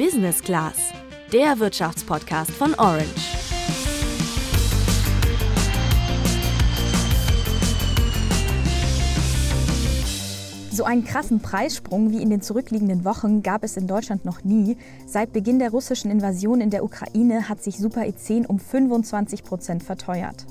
Business Class, der Wirtschaftspodcast von Orange. So einen krassen Preissprung wie in den zurückliegenden Wochen gab es in Deutschland noch nie. Seit Beginn der russischen Invasion in der Ukraine hat sich Super E10 um 25 Prozent verteuert.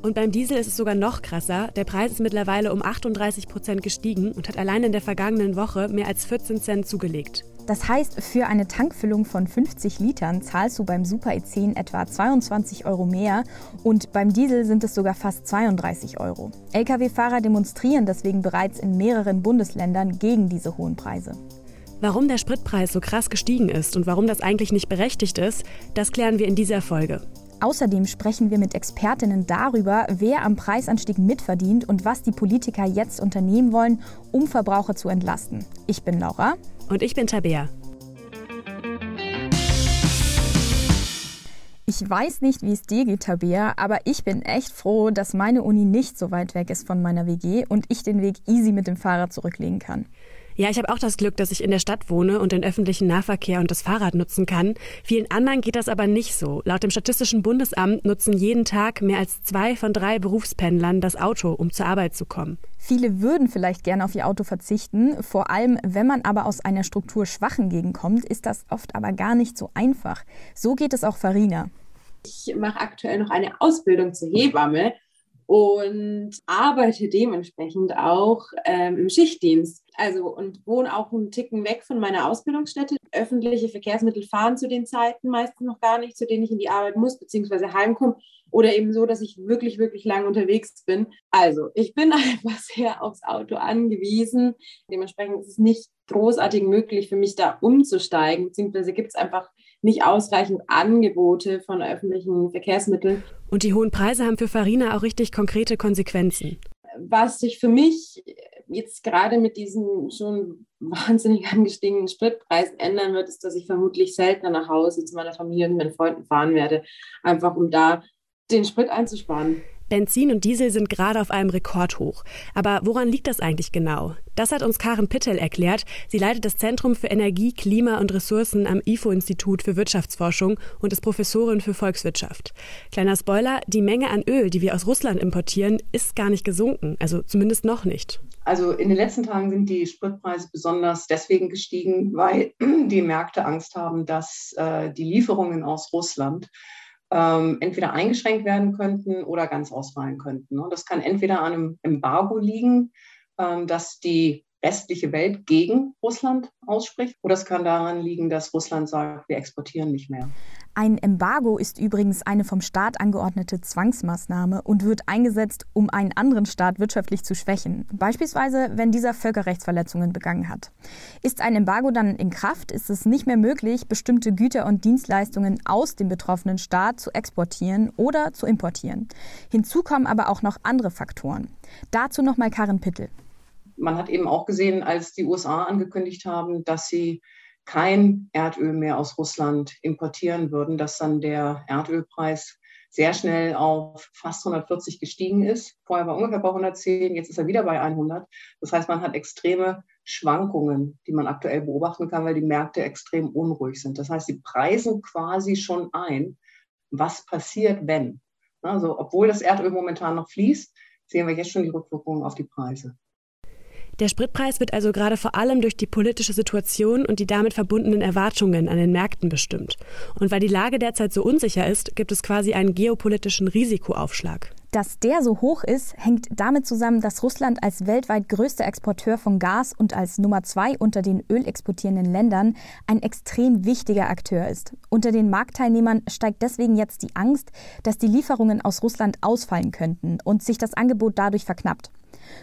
Und beim Diesel ist es sogar noch krasser. Der Preis ist mittlerweile um 38 Prozent gestiegen und hat allein in der vergangenen Woche mehr als 14 Cent zugelegt. Das heißt, für eine Tankfüllung von 50 Litern zahlst du beim Super E10 etwa 22 Euro mehr und beim Diesel sind es sogar fast 32 Euro. Lkw-Fahrer demonstrieren deswegen bereits in mehreren Bundesländern gegen diese hohen Preise. Warum der Spritpreis so krass gestiegen ist und warum das eigentlich nicht berechtigt ist, das klären wir in dieser Folge. Außerdem sprechen wir mit Expertinnen darüber, wer am Preisanstieg mitverdient und was die Politiker jetzt unternehmen wollen, um Verbraucher zu entlasten. Ich bin Laura. Und ich bin Tabea. Ich weiß nicht, wie es dir geht, Tabea, aber ich bin echt froh, dass meine Uni nicht so weit weg ist von meiner WG und ich den Weg easy mit dem Fahrrad zurücklegen kann. Ja, ich habe auch das Glück, dass ich in der Stadt wohne und den öffentlichen Nahverkehr und das Fahrrad nutzen kann. Vielen anderen geht das aber nicht so. Laut dem Statistischen Bundesamt nutzen jeden Tag mehr als zwei von drei Berufspendlern das Auto, um zur Arbeit zu kommen. Viele würden vielleicht gerne auf ihr Auto verzichten. Vor allem, wenn man aber aus einer strukturschwachen Gegend kommt, ist das oft aber gar nicht so einfach. So geht es auch Farina. Ich mache aktuell noch eine Ausbildung zur Hebamme und arbeite dementsprechend auch ähm, im Schichtdienst. Also und wohne auch einen Ticken weg von meiner Ausbildungsstätte. Öffentliche Verkehrsmittel fahren zu den Zeiten meistens noch gar nicht, zu denen ich in die Arbeit muss, beziehungsweise heimkomme. Oder eben so, dass ich wirklich, wirklich lang unterwegs bin. Also, ich bin einfach sehr aufs Auto angewiesen. Dementsprechend ist es nicht großartig möglich für mich, da umzusteigen, beziehungsweise gibt es einfach nicht ausreichend Angebote von öffentlichen Verkehrsmitteln. Und die hohen Preise haben für Farina auch richtig konkrete Konsequenzen. Was sich für mich jetzt gerade mit diesen schon wahnsinnig angestiegenen Spritpreisen ändern wird, ist, dass ich vermutlich seltener nach Hause zu meiner Familie und meinen Freunden fahren werde, einfach um da den Sprit einzusparen. Benzin und Diesel sind gerade auf einem Rekordhoch. Aber woran liegt das eigentlich genau? Das hat uns Karen Pittel erklärt. Sie leitet das Zentrum für Energie, Klima und Ressourcen am IFO-Institut für Wirtschaftsforschung und ist Professorin für Volkswirtschaft. Kleiner Spoiler, die Menge an Öl, die wir aus Russland importieren, ist gar nicht gesunken, also zumindest noch nicht. Also in den letzten Tagen sind die Spritpreise besonders deswegen gestiegen, weil die Märkte Angst haben, dass äh, die Lieferungen aus Russland ähm, entweder eingeschränkt werden könnten oder ganz ausfallen könnten. Ne? Das kann entweder an einem Embargo liegen, ähm, dass die restliche Welt gegen Russland ausspricht, oder es kann daran liegen, dass Russland sagt, wir exportieren nicht mehr. Ein Embargo ist übrigens eine vom Staat angeordnete Zwangsmaßnahme und wird eingesetzt, um einen anderen Staat wirtschaftlich zu schwächen, beispielsweise wenn dieser Völkerrechtsverletzungen begangen hat. Ist ein Embargo dann in Kraft, ist es nicht mehr möglich, bestimmte Güter und Dienstleistungen aus dem betroffenen Staat zu exportieren oder zu importieren. Hinzu kommen aber auch noch andere Faktoren. Dazu nochmal Karin Pittel. Man hat eben auch gesehen, als die USA angekündigt haben, dass sie kein Erdöl mehr aus Russland importieren würden, dass dann der Erdölpreis sehr schnell auf fast 140 gestiegen ist. Vorher war ungefähr bei 110, jetzt ist er wieder bei 100. Das heißt, man hat extreme Schwankungen, die man aktuell beobachten kann, weil die Märkte extrem unruhig sind. Das heißt, sie preisen quasi schon ein, was passiert, wenn. Also, obwohl das Erdöl momentan noch fließt, sehen wir jetzt schon die Rückwirkungen auf die Preise. Der Spritpreis wird also gerade vor allem durch die politische Situation und die damit verbundenen Erwartungen an den Märkten bestimmt. Und weil die Lage derzeit so unsicher ist, gibt es quasi einen geopolitischen Risikoaufschlag. Dass der so hoch ist, hängt damit zusammen, dass Russland als weltweit größter Exporteur von Gas und als Nummer zwei unter den ölexportierenden Ländern ein extrem wichtiger Akteur ist. Unter den Marktteilnehmern steigt deswegen jetzt die Angst, dass die Lieferungen aus Russland ausfallen könnten und sich das Angebot dadurch verknappt.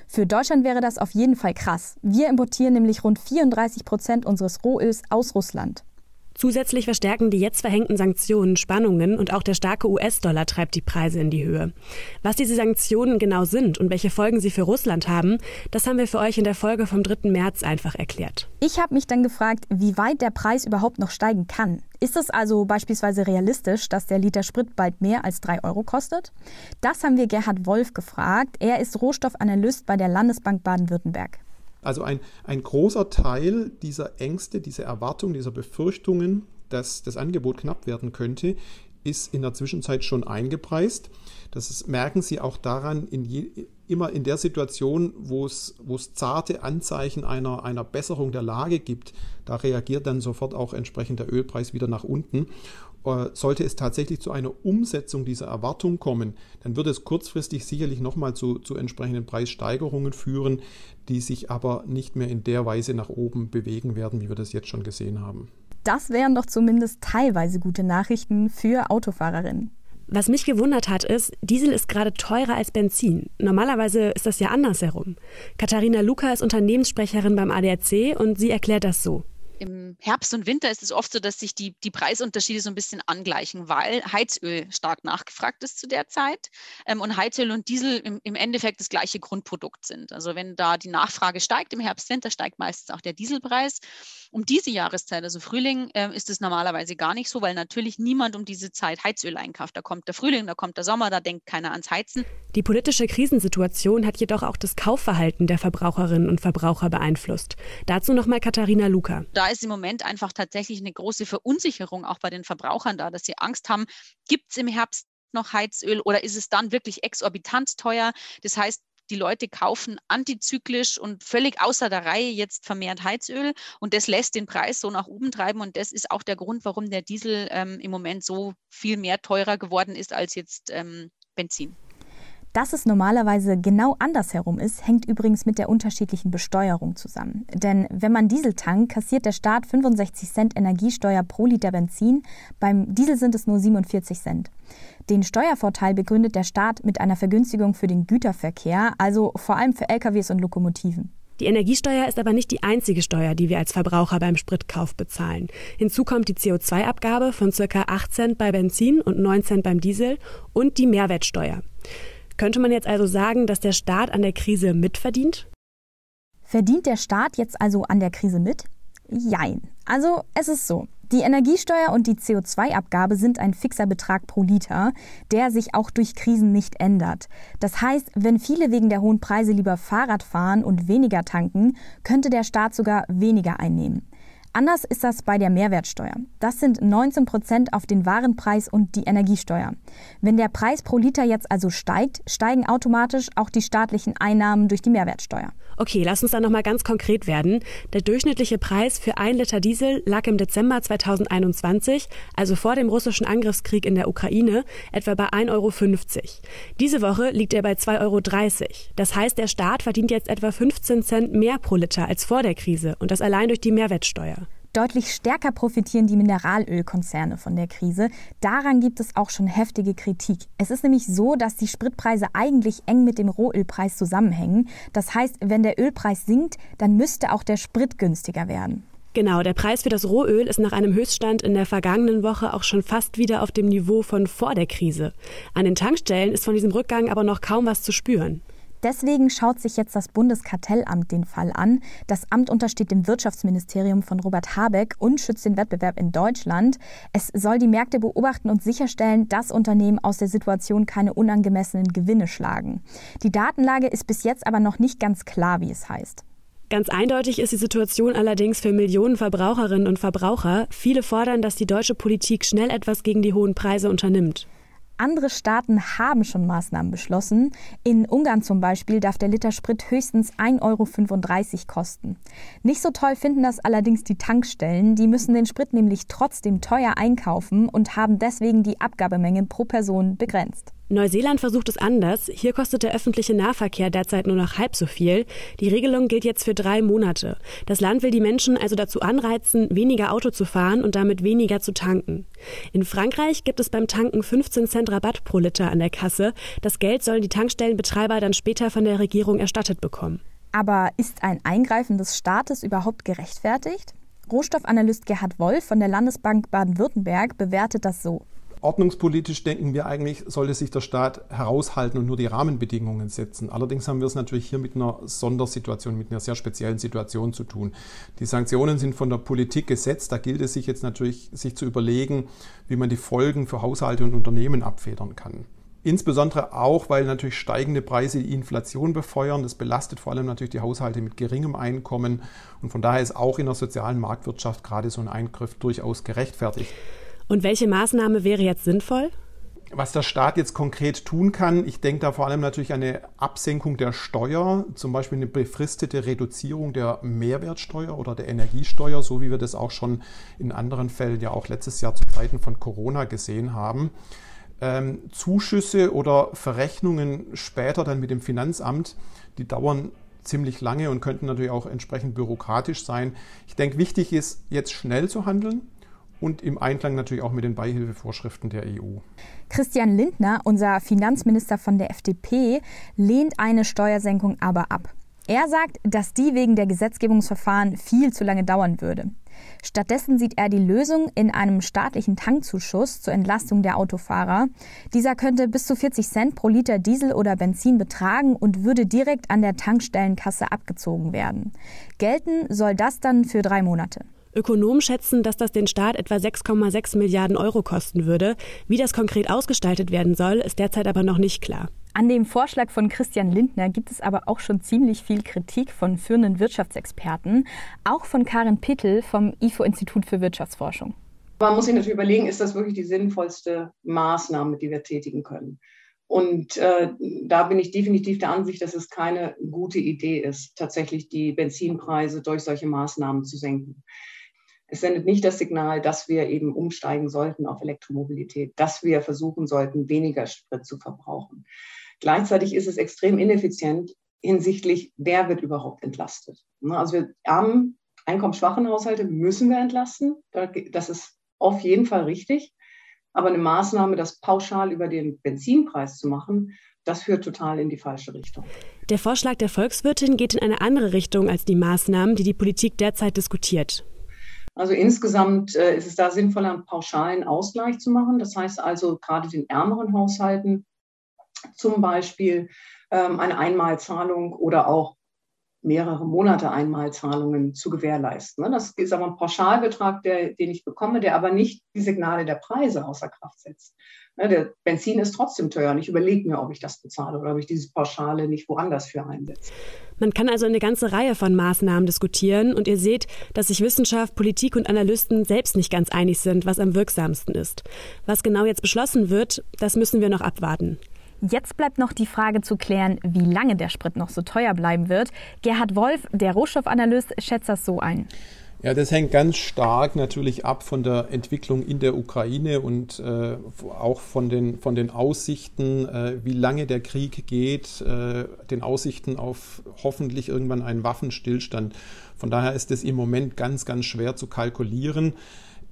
Für Deutschland wäre das auf jeden Fall krass. Wir importieren nämlich rund 34 Prozent unseres Rohöls aus Russland. Zusätzlich verstärken die jetzt verhängten Sanktionen Spannungen und auch der starke US-Dollar treibt die Preise in die Höhe. Was diese Sanktionen genau sind und welche Folgen sie für Russland haben, das haben wir für euch in der Folge vom 3. März einfach erklärt. Ich habe mich dann gefragt, wie weit der Preis überhaupt noch steigen kann. Ist es also beispielsweise realistisch, dass der Liter Sprit bald mehr als 3 Euro kostet? Das haben wir Gerhard Wolf gefragt. Er ist Rohstoffanalyst bei der Landesbank Baden-Württemberg. Also ein, ein großer Teil dieser Ängste, dieser Erwartungen, dieser Befürchtungen, dass das Angebot knapp werden könnte, ist in der Zwischenzeit schon eingepreist. Das ist, merken Sie auch daran, in je, immer in der Situation, wo es, wo es zarte Anzeichen einer, einer Besserung der Lage gibt, da reagiert dann sofort auch entsprechend der Ölpreis wieder nach unten. Äh, sollte es tatsächlich zu einer Umsetzung dieser Erwartung kommen, dann wird es kurzfristig sicherlich nochmal zu, zu entsprechenden Preissteigerungen führen, die sich aber nicht mehr in der Weise nach oben bewegen werden, wie wir das jetzt schon gesehen haben. Das wären doch zumindest teilweise gute Nachrichten für Autofahrerinnen. Was mich gewundert hat, ist, Diesel ist gerade teurer als Benzin. Normalerweise ist das ja andersherum. Katharina Luca ist Unternehmenssprecherin beim ADAC und sie erklärt das so im Herbst und Winter ist es oft so, dass sich die, die Preisunterschiede so ein bisschen angleichen, weil Heizöl stark nachgefragt ist zu der Zeit ähm, und Heizöl und Diesel im, im, Endeffekt das gleiche Grundprodukt sind. Also wenn da die Nachfrage steigt im Herbst, Winter, steigt meistens auch der Dieselpreis. Um diese Jahreszeit, also Frühling, äh, ist es normalerweise gar nicht so, weil natürlich niemand um diese Zeit Heizöl einkauft. Da kommt der Frühling, da kommt der Sommer, da denkt keiner ans Heizen. Die politische Krisensituation hat jedoch auch das Kaufverhalten der Verbraucherinnen und Verbraucher beeinflusst. Dazu nochmal Katharina Luca. Da ist im Moment einfach tatsächlich eine große Verunsicherung auch bei den Verbrauchern da, dass sie Angst haben, gibt es im Herbst noch Heizöl oder ist es dann wirklich exorbitant teuer? Das heißt, die Leute kaufen antizyklisch und völlig außer der Reihe jetzt vermehrt Heizöl und das lässt den Preis so nach oben treiben und das ist auch der Grund, warum der Diesel ähm, im Moment so viel mehr teurer geworden ist als jetzt ähm, Benzin. Dass es normalerweise genau andersherum ist, hängt übrigens mit der unterschiedlichen Besteuerung zusammen. Denn wenn man Diesel tankt, kassiert der Staat 65 Cent Energiesteuer pro Liter Benzin. Beim Diesel sind es nur 47 Cent. Den Steuervorteil begründet der Staat mit einer Vergünstigung für den Güterverkehr, also vor allem für LKWs und Lokomotiven. Die Energiesteuer ist aber nicht die einzige Steuer, die wir als Verbraucher beim Spritkauf bezahlen. Hinzu kommt die CO2-Abgabe von ca. 8 Cent bei Benzin und 9 Cent beim Diesel und die Mehrwertsteuer. Könnte man jetzt also sagen, dass der Staat an der Krise mitverdient? Verdient der Staat jetzt also an der Krise mit? Jein. Also es ist so. Die Energiesteuer und die CO2-Abgabe sind ein fixer Betrag pro Liter, der sich auch durch Krisen nicht ändert. Das heißt, wenn viele wegen der hohen Preise lieber Fahrrad fahren und weniger tanken, könnte der Staat sogar weniger einnehmen. Anders ist das bei der Mehrwertsteuer. Das sind 19 Prozent auf den Warenpreis und die Energiesteuer. Wenn der Preis pro Liter jetzt also steigt, steigen automatisch auch die staatlichen Einnahmen durch die Mehrwertsteuer. Okay, lass uns dann nochmal ganz konkret werden. Der durchschnittliche Preis für ein Liter Diesel lag im Dezember 2021, also vor dem russischen Angriffskrieg in der Ukraine, etwa bei 1,50 Euro. Diese Woche liegt er bei 2,30 Euro. Das heißt, der Staat verdient jetzt etwa 15 Cent mehr pro Liter als vor der Krise und das allein durch die Mehrwertsteuer. Deutlich stärker profitieren die Mineralölkonzerne von der Krise. Daran gibt es auch schon heftige Kritik. Es ist nämlich so, dass die Spritpreise eigentlich eng mit dem Rohölpreis zusammenhängen. Das heißt, wenn der Ölpreis sinkt, dann müsste auch der Sprit günstiger werden. Genau, der Preis für das Rohöl ist nach einem Höchststand in der vergangenen Woche auch schon fast wieder auf dem Niveau von vor der Krise. An den Tankstellen ist von diesem Rückgang aber noch kaum was zu spüren. Deswegen schaut sich jetzt das Bundeskartellamt den Fall an. Das Amt untersteht dem Wirtschaftsministerium von Robert Habeck und schützt den Wettbewerb in Deutschland. Es soll die Märkte beobachten und sicherstellen, dass Unternehmen aus der Situation keine unangemessenen Gewinne schlagen. Die Datenlage ist bis jetzt aber noch nicht ganz klar, wie es heißt. Ganz eindeutig ist die Situation allerdings für Millionen Verbraucherinnen und Verbraucher. Viele fordern, dass die deutsche Politik schnell etwas gegen die hohen Preise unternimmt. Andere Staaten haben schon Maßnahmen beschlossen. In Ungarn zum Beispiel darf der Liter Sprit höchstens 1,35 Euro kosten. Nicht so toll finden das allerdings die Tankstellen. Die müssen den Sprit nämlich trotzdem teuer einkaufen und haben deswegen die Abgabemenge pro Person begrenzt. Neuseeland versucht es anders. Hier kostet der öffentliche Nahverkehr derzeit nur noch halb so viel. Die Regelung gilt jetzt für drei Monate. Das Land will die Menschen also dazu anreizen, weniger Auto zu fahren und damit weniger zu tanken. In Frankreich gibt es beim Tanken 15 Cent Rabatt pro Liter an der Kasse. Das Geld sollen die Tankstellenbetreiber dann später von der Regierung erstattet bekommen. Aber ist ein Eingreifen des Staates überhaupt gerechtfertigt? Rohstoffanalyst Gerhard Wolf von der Landesbank Baden-Württemberg bewertet das so ordnungspolitisch denken wir eigentlich, sollte sich der Staat heraushalten und nur die Rahmenbedingungen setzen. Allerdings haben wir es natürlich hier mit einer Sondersituation, mit einer sehr speziellen Situation zu tun. Die Sanktionen sind von der Politik gesetzt. Da gilt es sich jetzt natürlich, sich zu überlegen, wie man die Folgen für Haushalte und Unternehmen abfedern kann. Insbesondere auch, weil natürlich steigende Preise die Inflation befeuern. Das belastet vor allem natürlich die Haushalte mit geringem Einkommen. Und von daher ist auch in der sozialen Marktwirtschaft gerade so ein Eingriff durchaus gerechtfertigt. Und welche Maßnahme wäre jetzt sinnvoll? Was der Staat jetzt konkret tun kann, ich denke da vor allem natürlich an eine Absenkung der Steuer, zum Beispiel eine befristete Reduzierung der Mehrwertsteuer oder der Energiesteuer, so wie wir das auch schon in anderen Fällen ja auch letztes Jahr zu Zeiten von Corona gesehen haben ähm, Zuschüsse oder Verrechnungen später dann mit dem Finanzamt, die dauern ziemlich lange und könnten natürlich auch entsprechend bürokratisch sein. Ich denke, wichtig ist, jetzt schnell zu handeln und im Einklang natürlich auch mit den Beihilfevorschriften der EU. Christian Lindner, unser Finanzminister von der FDP, lehnt eine Steuersenkung aber ab. Er sagt, dass die wegen der Gesetzgebungsverfahren viel zu lange dauern würde. Stattdessen sieht er die Lösung in einem staatlichen Tankzuschuss zur Entlastung der Autofahrer. Dieser könnte bis zu 40 Cent pro Liter Diesel oder Benzin betragen und würde direkt an der Tankstellenkasse abgezogen werden. Gelten soll das dann für drei Monate. Ökonomen schätzen, dass das den Staat etwa 6,6 Milliarden Euro kosten würde. Wie das konkret ausgestaltet werden soll, ist derzeit aber noch nicht klar. An dem Vorschlag von Christian Lindner gibt es aber auch schon ziemlich viel Kritik von führenden Wirtschaftsexperten, auch von Karin Pittel vom IFO-Institut für Wirtschaftsforschung. Man muss sich natürlich überlegen, ist das wirklich die sinnvollste Maßnahme, die wir tätigen können? Und äh, da bin ich definitiv der Ansicht, dass es keine gute Idee ist, tatsächlich die Benzinpreise durch solche Maßnahmen zu senken. Es sendet nicht das Signal, dass wir eben umsteigen sollten auf Elektromobilität, dass wir versuchen sollten, weniger Sprit zu verbrauchen. Gleichzeitig ist es extrem ineffizient hinsichtlich, wer wird überhaupt entlastet. Ne, also wir armen, einkommensschwachen Haushalte müssen wir entlasten. Das ist auf jeden Fall richtig. Aber eine Maßnahme, das pauschal über den Benzinpreis zu machen, das führt total in die falsche Richtung. Der Vorschlag der Volkswirtin geht in eine andere Richtung als die Maßnahmen, die die Politik derzeit diskutiert. Also insgesamt äh, ist es da sinnvoller, einen pauschalen Ausgleich zu machen. Das heißt also gerade den ärmeren Haushalten zum Beispiel ähm, eine Einmalzahlung oder auch mehrere Monate Einmalzahlungen zu gewährleisten. Ne? Das ist aber ein Pauschalbetrag, der, den ich bekomme, der aber nicht die Signale der Preise außer Kraft setzt. Ne, der Benzin ist trotzdem teuer und ich überlege mir, ob ich das bezahle oder ob ich dieses Pauschale nicht woanders für einsetze. Man kann also eine ganze Reihe von Maßnahmen diskutieren und ihr seht, dass sich Wissenschaft, Politik und Analysten selbst nicht ganz einig sind, was am wirksamsten ist. Was genau jetzt beschlossen wird, das müssen wir noch abwarten. Jetzt bleibt noch die Frage zu klären, wie lange der Sprit noch so teuer bleiben wird. Gerhard Wolf, der Rohstoffanalyst, schätzt das so ein. Ja, das hängt ganz stark natürlich ab von der Entwicklung in der Ukraine und äh, auch von den, von den Aussichten, äh, wie lange der Krieg geht, äh, den Aussichten auf hoffentlich irgendwann einen Waffenstillstand. Von daher ist es im Moment ganz, ganz schwer zu kalkulieren.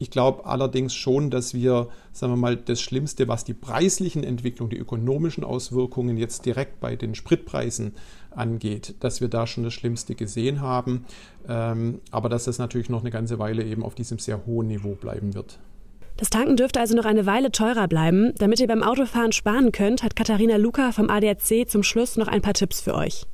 Ich glaube allerdings schon, dass wir, sagen wir mal, das Schlimmste, was die preislichen Entwicklungen, die ökonomischen Auswirkungen jetzt direkt bei den Spritpreisen angeht, dass wir da schon das Schlimmste gesehen haben. Ähm, aber dass das natürlich noch eine ganze Weile eben auf diesem sehr hohen Niveau bleiben wird. Das Tanken dürfte also noch eine Weile teurer bleiben. Damit ihr beim Autofahren sparen könnt, hat Katharina Luca vom ADAC zum Schluss noch ein paar Tipps für euch.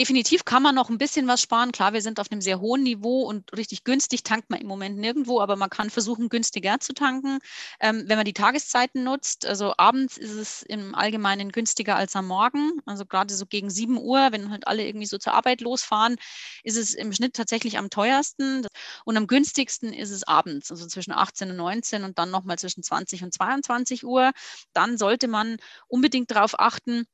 Definitiv kann man noch ein bisschen was sparen. Klar, wir sind auf einem sehr hohen Niveau und richtig günstig tankt man im Moment nirgendwo, aber man kann versuchen, günstiger zu tanken, ähm, wenn man die Tageszeiten nutzt. Also abends ist es im Allgemeinen günstiger als am Morgen. Also gerade so gegen 7 Uhr, wenn halt alle irgendwie so zur Arbeit losfahren, ist es im Schnitt tatsächlich am teuersten. Und am günstigsten ist es abends, also zwischen 18 und 19 und dann nochmal zwischen 20 und 22 Uhr. Dann sollte man unbedingt darauf achten,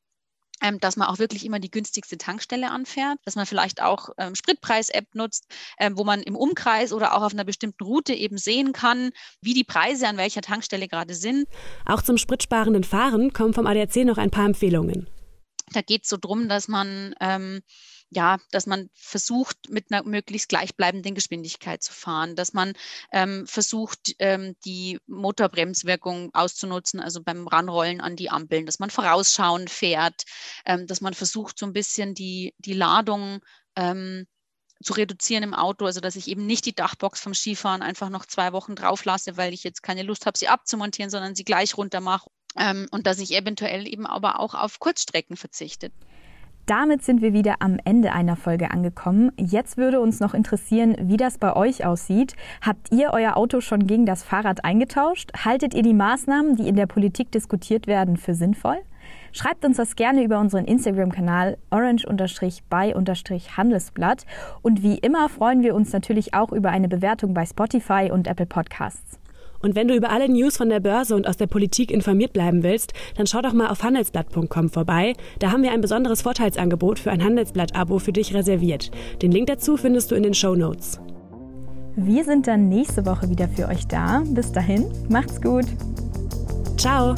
ähm, dass man auch wirklich immer die günstigste Tankstelle anfährt, dass man vielleicht auch ähm, Spritpreis-App nutzt, ähm, wo man im Umkreis oder auch auf einer bestimmten Route eben sehen kann, wie die Preise an welcher Tankstelle gerade sind. Auch zum spritsparenden Fahren kommen vom ADAC noch ein paar Empfehlungen. Da geht es so drum, dass man ähm, ja, dass man versucht, mit einer möglichst gleichbleibenden Geschwindigkeit zu fahren, dass man ähm, versucht, ähm, die Motorbremswirkung auszunutzen, also beim Ranrollen an die Ampeln, dass man vorausschauend fährt, ähm, dass man versucht, so ein bisschen die, die Ladung ähm, zu reduzieren im Auto, also dass ich eben nicht die Dachbox vom Skifahren einfach noch zwei Wochen drauf lasse, weil ich jetzt keine Lust habe, sie abzumontieren, sondern sie gleich runter mache. Ähm, und dass ich eventuell eben aber auch auf Kurzstrecken verzichte. Damit sind wir wieder am Ende einer Folge angekommen. Jetzt würde uns noch interessieren, wie das bei euch aussieht. Habt ihr euer Auto schon gegen das Fahrrad eingetauscht? Haltet ihr die Maßnahmen, die in der Politik diskutiert werden, für sinnvoll? Schreibt uns das gerne über unseren Instagram-Kanal orange-by-handelsblatt. Und wie immer freuen wir uns natürlich auch über eine Bewertung bei Spotify und Apple Podcasts. Und wenn du über alle News von der Börse und aus der Politik informiert bleiben willst, dann schau doch mal auf handelsblatt.com vorbei. Da haben wir ein besonderes Vorteilsangebot für ein Handelsblatt-Abo für dich reserviert. Den Link dazu findest du in den Show Notes. Wir sind dann nächste Woche wieder für euch da. Bis dahin, macht's gut. Ciao.